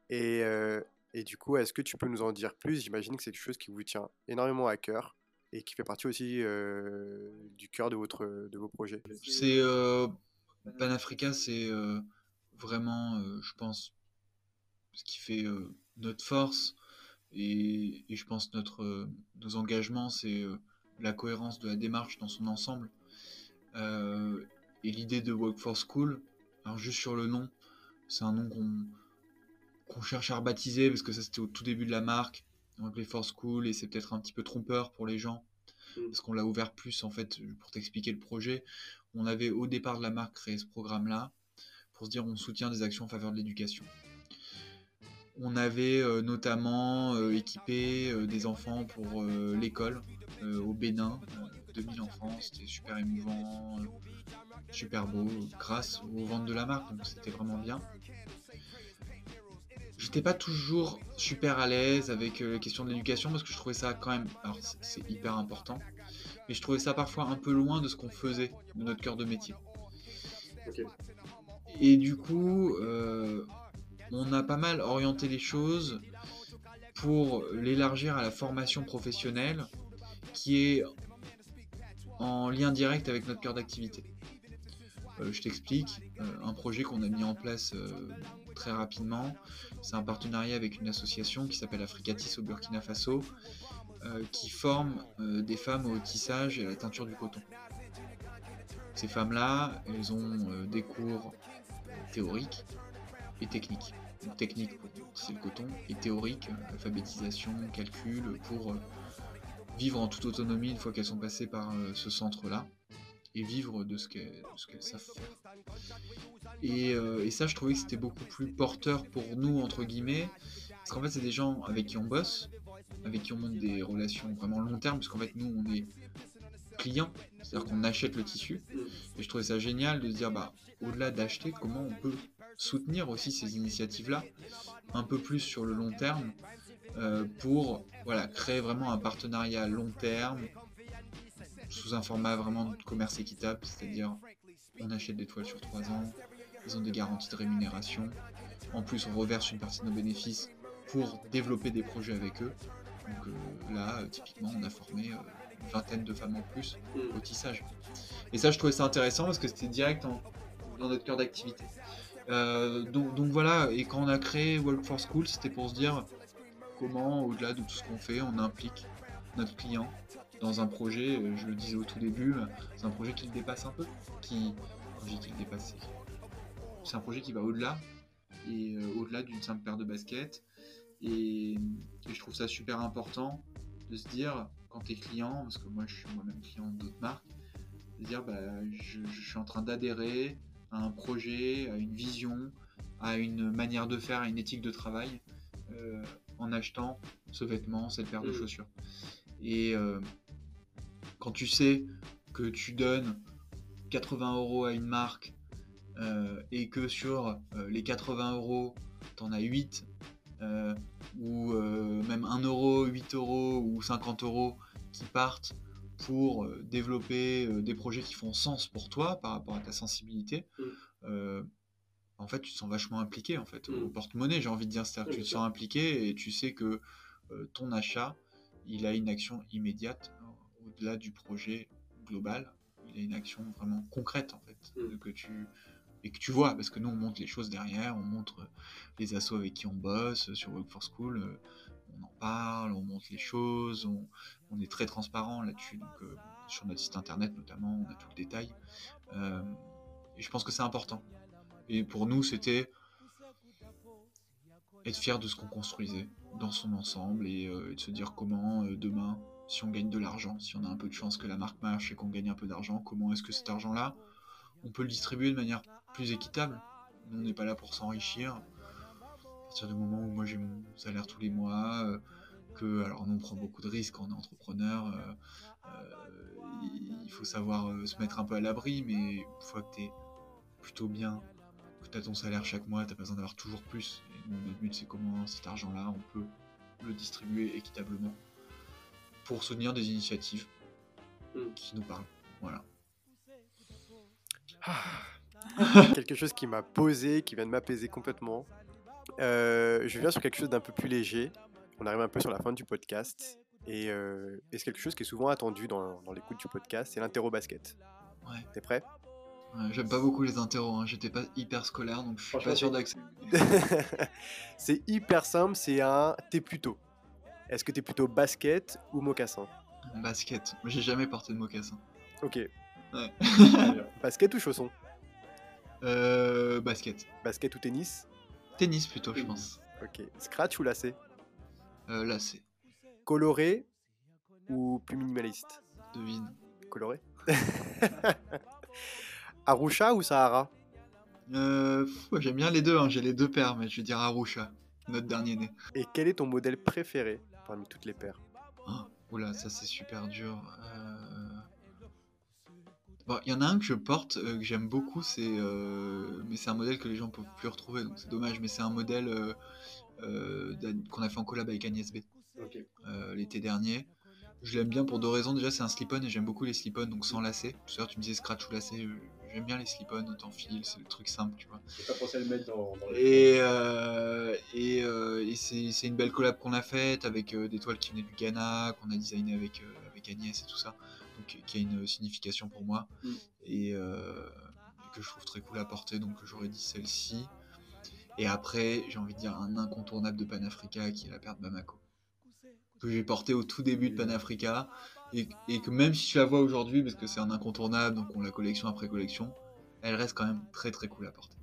Et, euh, et du coup, est-ce que tu peux nous en dire plus? J'imagine que c'est quelque chose qui vous tient énormément à cœur et qui fait partie aussi euh, du cœur de, votre, de vos projets. C'est euh, Panafrica, c'est euh, vraiment, euh, je pense, ce qui fait notre force et, je pense notre nos engagements, c'est la cohérence de la démarche dans son ensemble et l'idée de Work for School. Alors juste sur le nom, c'est un nom qu'on qu'on cherche à rebaptiser parce que ça c'était au tout début de la marque. On appelait For School et c'est peut-être un petit peu trompeur pour les gens Mm. parce qu'on l'a ouvert plus en fait pour t'expliquer le projet. On avait au départ de la marque créé ce programme-là pour se dire on soutient des actions en faveur de l'éducation. On avait euh, notamment euh, équipé euh, des enfants pour l'école au Bénin, euh, 2000 enfants, c'était super émouvant, super beau, grâce aux ventes de la marque, donc c'était vraiment bien. J'étais pas toujours super à l'aise avec euh, la question de l'éducation parce que je trouvais ça quand même, alors c'est- hyper important, mais je trouvais ça parfois un peu loin de ce qu'on faisait, de notre cœur de métier. Et du coup, euh, on a pas mal orienté les choses pour l'élargir à la formation professionnelle qui est en lien direct avec notre cœur d'activité. Euh, je t'explique, euh, un projet qu'on a mis en place euh, très rapidement, c'est un partenariat avec une association qui s'appelle Africatis au Burkina Faso, qui forme des femmes au tissage et à la teinture du coton. Ces femmes-là, elles ont des cours théoriques et techniques. Donc, technique pour tisser le coton et théorique, alphabétisation, calcul, pour vivre en toute autonomie une fois qu'elles sont passées par ce centre-là et vivre de ce qu'elles qu'elles savent faire. Et, euh, et ça, je trouvais que c'était beaucoup plus porteur pour nous, entre guillemets, parce qu'en fait, c'est des gens avec qui on bosse, avec qui on monte des relations vraiment long terme, parce qu'en fait, nous, on est clients, c'est-à-dire qu'on achète le tissu. Et je trouvais ça génial de se dire, bah, au-delà d'acheter, comment on peut soutenir aussi ces initiatives-là, un peu plus sur le long terme, euh, pour voilà, créer vraiment un partenariat long terme, sous un format vraiment de commerce équitable, c'est-à-dire on achète des toiles sur 3 ans, ils ont des garanties de rémunération, en plus on reverse une partie de nos bénéfices pour développer des projets avec eux. Donc euh, là, euh, typiquement, on a formé euh, une vingtaine de femmes en plus au tissage. Et ça, je trouvais ça intéressant parce que c'était direct en- dans notre cœur d'activité. Donc, donc voilà, et quand on a créé Work for School, c'était pour se dire comment, au-delà de tout ce qu'on fait, on implique notre client dans un projet, euh, je le disais au tout début, c'est un projet qui le dépasse un peu, qui, le dépasse, c'est un projet qui va au-delà, et euh, au-delà d'une simple paire de baskets, et, je trouve ça super important de se dire, quand tu es client, parce que moi je suis moi-même client d'autres marques, de dire, bah, je, suis en train d'adhérer à un projet, à une vision, à une manière de faire, à une éthique de travail, euh, en achetant ce vêtement, cette paire de mmh. chaussures. Et quand tu sais que tu donnes 80 euros à une marque euh, et que sur euh, les 80 euros, tu en as 8 euh, ou même 1 euro, 8 euros ou 50 euros qui partent pour développer des projets qui font sens pour toi par rapport à ta sensibilité, mm. en fait, tu te sens vachement impliqué en fait, au mm. porte-monnaie, j'ai envie de dire, c'est-à-dire que tu te sens impliqué et tu sais que ton achat, il a une action immédiate au-delà du projet global. Il a une action vraiment concrète en fait, mm. que tu et que tu vois, parce que nous on montre les choses derrière, on montre les assos avec qui on bosse sur Work for School, euh, on en parle, on montre les choses, on, est très transparent là-dessus, donc euh, sur notre site internet notamment, on a tout le détail. Euh, et je pense que c'est important. Et pour nous, c'était être fier de ce qu'on construisait dans son ensemble et, et, de se dire comment demain si on gagne de l'argent, si on a un peu de chance que la marque marche et qu'on gagne un peu d'argent, comment est-ce que cet argent-là, on peut le distribuer de manière plus équitable? On n'est pas là pour s'enrichir. À partir du moment où moi j'ai mon salaire tous les mois, euh, que alors on prend beaucoup de risques quand on est entrepreneur, euh, euh, il faut savoir se mettre un peu à l'abri, mais une fois que tu es plutôt bien, que tu as ton salaire chaque mois, tu pas besoin d'avoir toujours plus. Et notre but c'est comment cet argent-là, on peut le distribuer équitablement pour soutenir des initiatives hmm. qui nous parlent. Voilà. Ah. quelque chose qui m'a posé, qui vient de m'apaiser complètement. Euh, je viens sur quelque chose d'un peu plus léger. On arrive un peu sur la fin du podcast. Et, euh, c'est quelque chose qui est souvent attendu dans, dans l'écoute du podcast, c'est l'interro basket. Ouais. T'es prêt? J'aime pas beaucoup les interros, hein. j'étais pas hyper scolaire donc je suis pas sûr d'accéder. c'est hyper simple, c'est un t'es plutôt. Est-ce que tu es plutôt basket ou mocassin? Basket. J'ai jamais porté de mocassin. Ok. Ouais. basket ou chausson euh, Basket. Basket ou tennis? Tennis plutôt, je pense. Ok. Scratch ou lacé euh, Lacé. Coloré ou plus minimaliste? Devine. Coloré Arusha ou Sahara? Euh, J'aime bien les deux, hein. j'ai les deux paires, mais je vais dire Arusha, notre dernier né. Et quel est ton modèle préféré? Parmi toutes les paires oh, Oula, ça c'est super dur. Euh, il y en a un que je porte, euh, que j'aime beaucoup, c'est euh, mais c'est un modèle que les gens peuvent plus retrouver, donc c'est dommage, mais c'est un modèle qu'on a fait en collab avec Agnès B l'été dernier. Je l'aime bien pour deux raisons. Déjà, c'est un slip-on et j'aime beaucoup les slip-on, donc sans lacets. Tout à l'heure, tu me disais scratch ou lacet. J'aime bien les slip-on, fil, c'est le truc simple, tu vois. pas pensé à le mettre dans, Et, euh, et, euh, et c'est une belle collab qu'on a faite avec euh, des toiles qui venaient du Ghana, qu'on a designé avec, avec Agnès et tout ça. Donc, qui a une signification pour moi. Mm. Et, que je trouve très cool à porter, donc j'aurais dit celle-ci. Et après, j'ai envie de dire un incontournable de Panafrica qui est la paire de Bamako que j'ai porté au tout début de Panafrica et, et que même si tu la vois aujourd'hui, parce que c'est un incontournable, donc on la collection après collection, elle reste quand même très très cool à porter.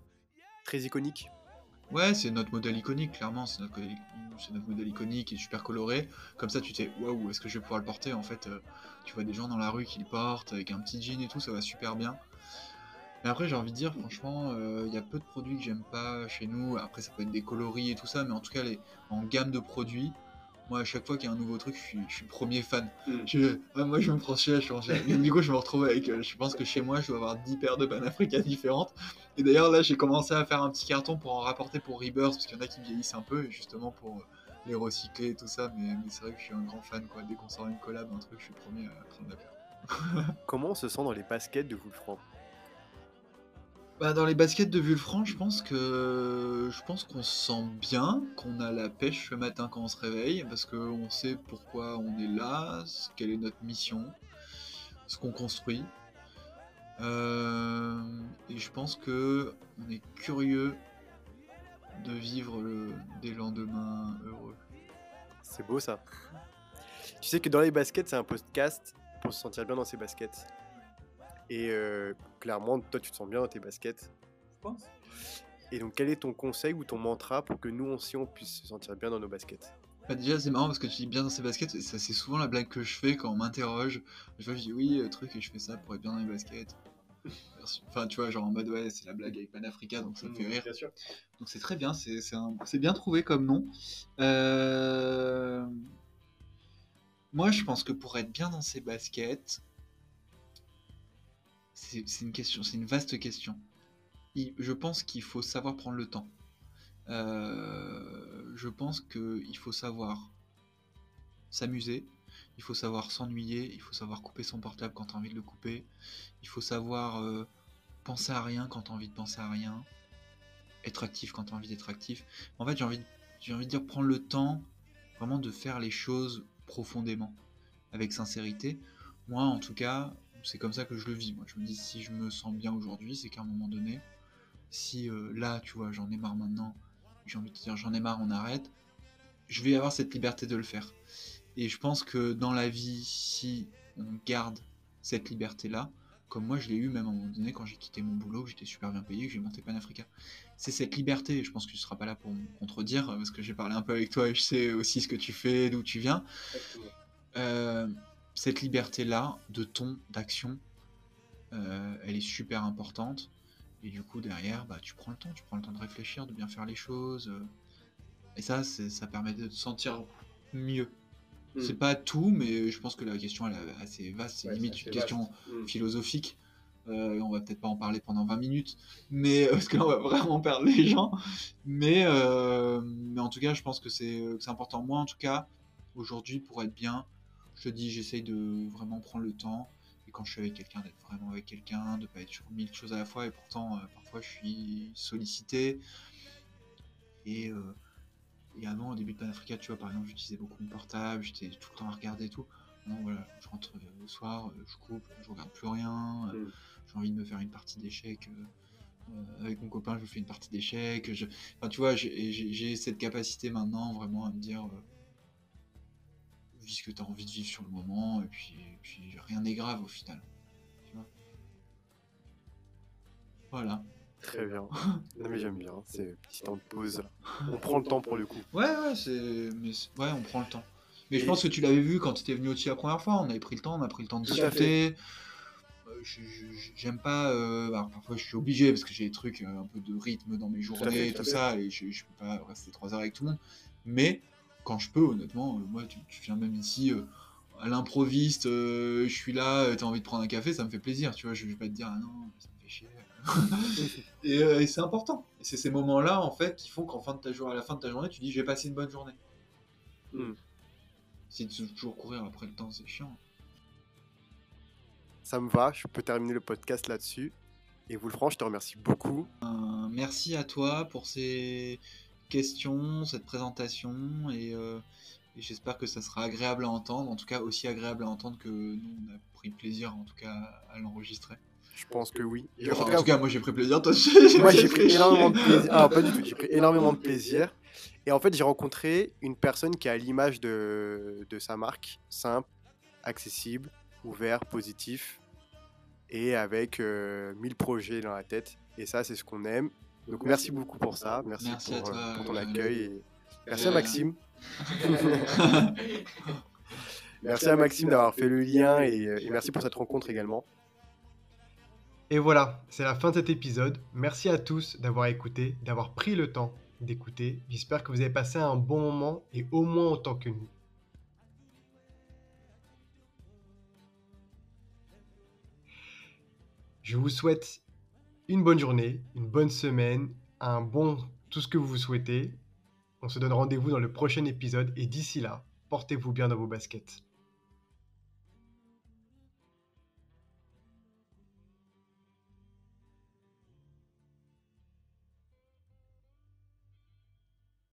Très iconique Ouais, c'est notre modèle iconique, clairement, c'est notre, notre, modèle iconique et super coloré. Comme ça, tu t'es, waouh, est-ce que je vais pouvoir le porter En fait, euh, tu vois des gens dans la rue qui le portent avec un petit jean et tout, ça va super bien. Mais après, j'ai envie de dire, franchement, euh, il y a peu de produits que j'aime pas chez nous. Après, ça peut être des coloris et tout ça, mais en tout cas, les, en gamme de produits, moi, à chaque fois qu'il y a un nouveau truc, je suis, le premier fan. Mm. moi, je me prends chez je Du coup, je me retrouve avec. Euh, je pense que chez moi, je dois avoir 10 paires de Panafrica différentes. Et d'ailleurs, là, j'ai commencé à faire un petit carton pour en rapporter pour Rebirth, parce qu'il y en a qui vieillissent un peu, justement pour euh, les recycler et tout ça. Mais, c'est vrai que je suis un grand fan, quoi. Dès qu'on sort une collab, un truc, je suis le premier à prendre la paire. Comment on se sent dans les baskets de Wolfram? Bah, dans les baskets de Vulfranc, je pense que je pense qu'on se sent bien, qu'on a la pêche le matin quand on se réveille, parce qu'on sait pourquoi on est là, quelle est notre mission, ce qu'on construit. Euh, et je pense que on est curieux de vivre des lendemains heureux. C'est beau ça. Tu sais que dans les baskets, c'est un podcast pour se sentir bien dans ses baskets. Et euh, clairement, toi, tu te sens bien dans tes baskets. Je pense. Et donc, quel est ton conseil ou ton mantra pour que nous aussi, on puisse se sentir bien dans nos baskets? Bah déjà c'est marrant parce que tu dis bien dans ses baskets, ça c'est souvent la blague que je fais quand on m'interroge. Je vois, je dis oui, euh, truc, et je fais ça pour être bien dans les baskets. Enfin, tu vois, genre en mode ouais, c'est la blague avec Panafrica, donc ça me fait rire. Bien sûr. Donc c'est très bien, c'est c'est un- c'est bien trouvé comme nom. Euh, Moi, je pense que pour être bien dans ses baskets, c'est une question, c'est une vaste question. Je pense qu'il faut savoir prendre le temps. Euh, Je pense qu'il faut savoir s'amuser, il faut savoir s'ennuyer, il faut savoir couper son portable quand tu as envie de le couper, il faut savoir euh, penser à rien quand tu as envie de penser à rien, être actif quand tu as envie d'être actif. En fait, j'ai envie, j'ai envie de dire prendre le temps vraiment de faire les choses profondément, avec sincérité. Moi, en tout cas, c'est comme ça que je le vis. Moi, je me dis si je me sens bien aujourd'hui, c'est qu'à un moment donné, si euh, là, tu vois, j'en ai marre maintenant, j'ai envie de te dire j'en ai marre, on arrête, je vais avoir cette liberté de le faire. Et je pense que dans la vie, si on garde cette liberté-là, comme moi je l'ai eu même à un moment donné quand j'ai quitté mon boulot, que j'étais super bien payé, que j'ai monté Panafrica. C'est cette liberté, je pense que tu seras pas là pour me contredire, parce que j'ai parlé un peu avec toi et je sais aussi ce que tu fais, d'où tu viens. Euh, cette liberté-là, de ton, d'action, euh, elle est super importante. Et du coup, derrière, bah, tu prends le temps, tu prends le temps de réfléchir, de bien faire les choses. euh, et ça, ça permet de te sentir mieux. Mm. C'est pas tout, mais je pense que la question elle est assez vaste, c'est Ouais, limite une question Mm. philosophique. Euh, on va peut-être pas en parler pendant 20 minutes, mais parce que là on va vraiment perdre les gens. Mais, euh, mais en tout cas, je pense que c'est que c'est important. Moi, en tout cas, aujourd'hui, pour être bien, je te dis, j'essaye de vraiment prendre le temps. Et quand je suis avec quelqu'un, d'être vraiment avec quelqu'un, de pas être sur mille choses à la fois. Et pourtant, euh, parfois, je suis sollicité. Et, euh, et avant, au début de Panafrica, tu vois, par exemple, j'utilisais beaucoup mon portable, j'étais tout le temps à regarder et tout. Non, voilà, je rentre euh, le soir, je coupe, je regarde plus rien. Mm. J'ai envie de me faire une partie d'échecs. euh, avec mon copain, je fais une partie d'échecs. Je... Enfin, tu vois, j'ai- cette capacité maintenant vraiment à me dire euh, vis ce que tu as envie de vivre sur le moment, et puis, et puis rien n'est grave au final. Tu vois voilà. Très bien. Non, mais j'aime bien. C'est petit temps de pause. On prend le temps pour le coup. Ouais, ouais, c'est. Mais ouais, on prend le temps. Mais je Et- pense que tu l'avais vu quand tu étais venu aussi la première fois. On avait pris le temps, on a pris le temps de discuter. Euh, J'aime pas. euh, alors, parfois, je suis obligé parce que j'ai des trucs, euh, un peu de rythme dans mes journées et tout fait. ça, et je, je peux pas rester trois heures avec tout le monde. Mais quand je peux, honnêtement, euh, moi, tu, tu viens même ici. euh, à l'improviste, euh, je suis là, tu as envie de prendre un café, ça me fait plaisir, tu vois, je vais pas te dire, ah non, ça me fait chier. et euh, et c'est important. Et c'est ces moments-là, en fait, qui font qu'en fin de ta journée, à la fin de ta journée, tu dis, j'ai passé une bonne journée. Mm. De toujours courir après le temps, c'est chiant. Ça me va. Je peux terminer le podcast là-dessus. Et Wolfran, je te remercie beaucoup. Euh, merci à toi pour ces questions, cette présentation, et, euh, et j'espère que ça sera agréable à entendre, en tout cas aussi agréable à entendre que nous, on a pris plaisir, en tout cas, à l'enregistrer. Je pense que oui. Et en tout cas, moi j'ai pris plaisir, toi Moi, j'ai pris énormément de plaisir. Ah, pas du tout. J'ai pris énormément de plaisir. Et en fait, j'ai rencontré une personne qui a l'image de, de sa marque, simple, accessible, ouvert, positif, et avec euh, 1000 projets dans la tête. Et ça, c'est ce qu'on aime. Donc, merci beaucoup pour ça. Merci, Merci à pour, toi, euh, pour ton euh, accueil. Et... Merci à euh, Maxime. Merci à Maxime d'avoir fait le lien et, euh, et merci pour cette rencontre également. Et voilà, c'est la fin de cet épisode. Merci à tous d'avoir écouté, d'avoir pris le temps d'écouter. J'espère que vous avez passé un bon moment et au moins autant que nous. Je vous souhaite une bonne journée, une bonne semaine, un bon tout ce que vous souhaitez. On se donne rendez-vous dans le prochain épisode et d'ici là, portez-vous bien dans vos baskets.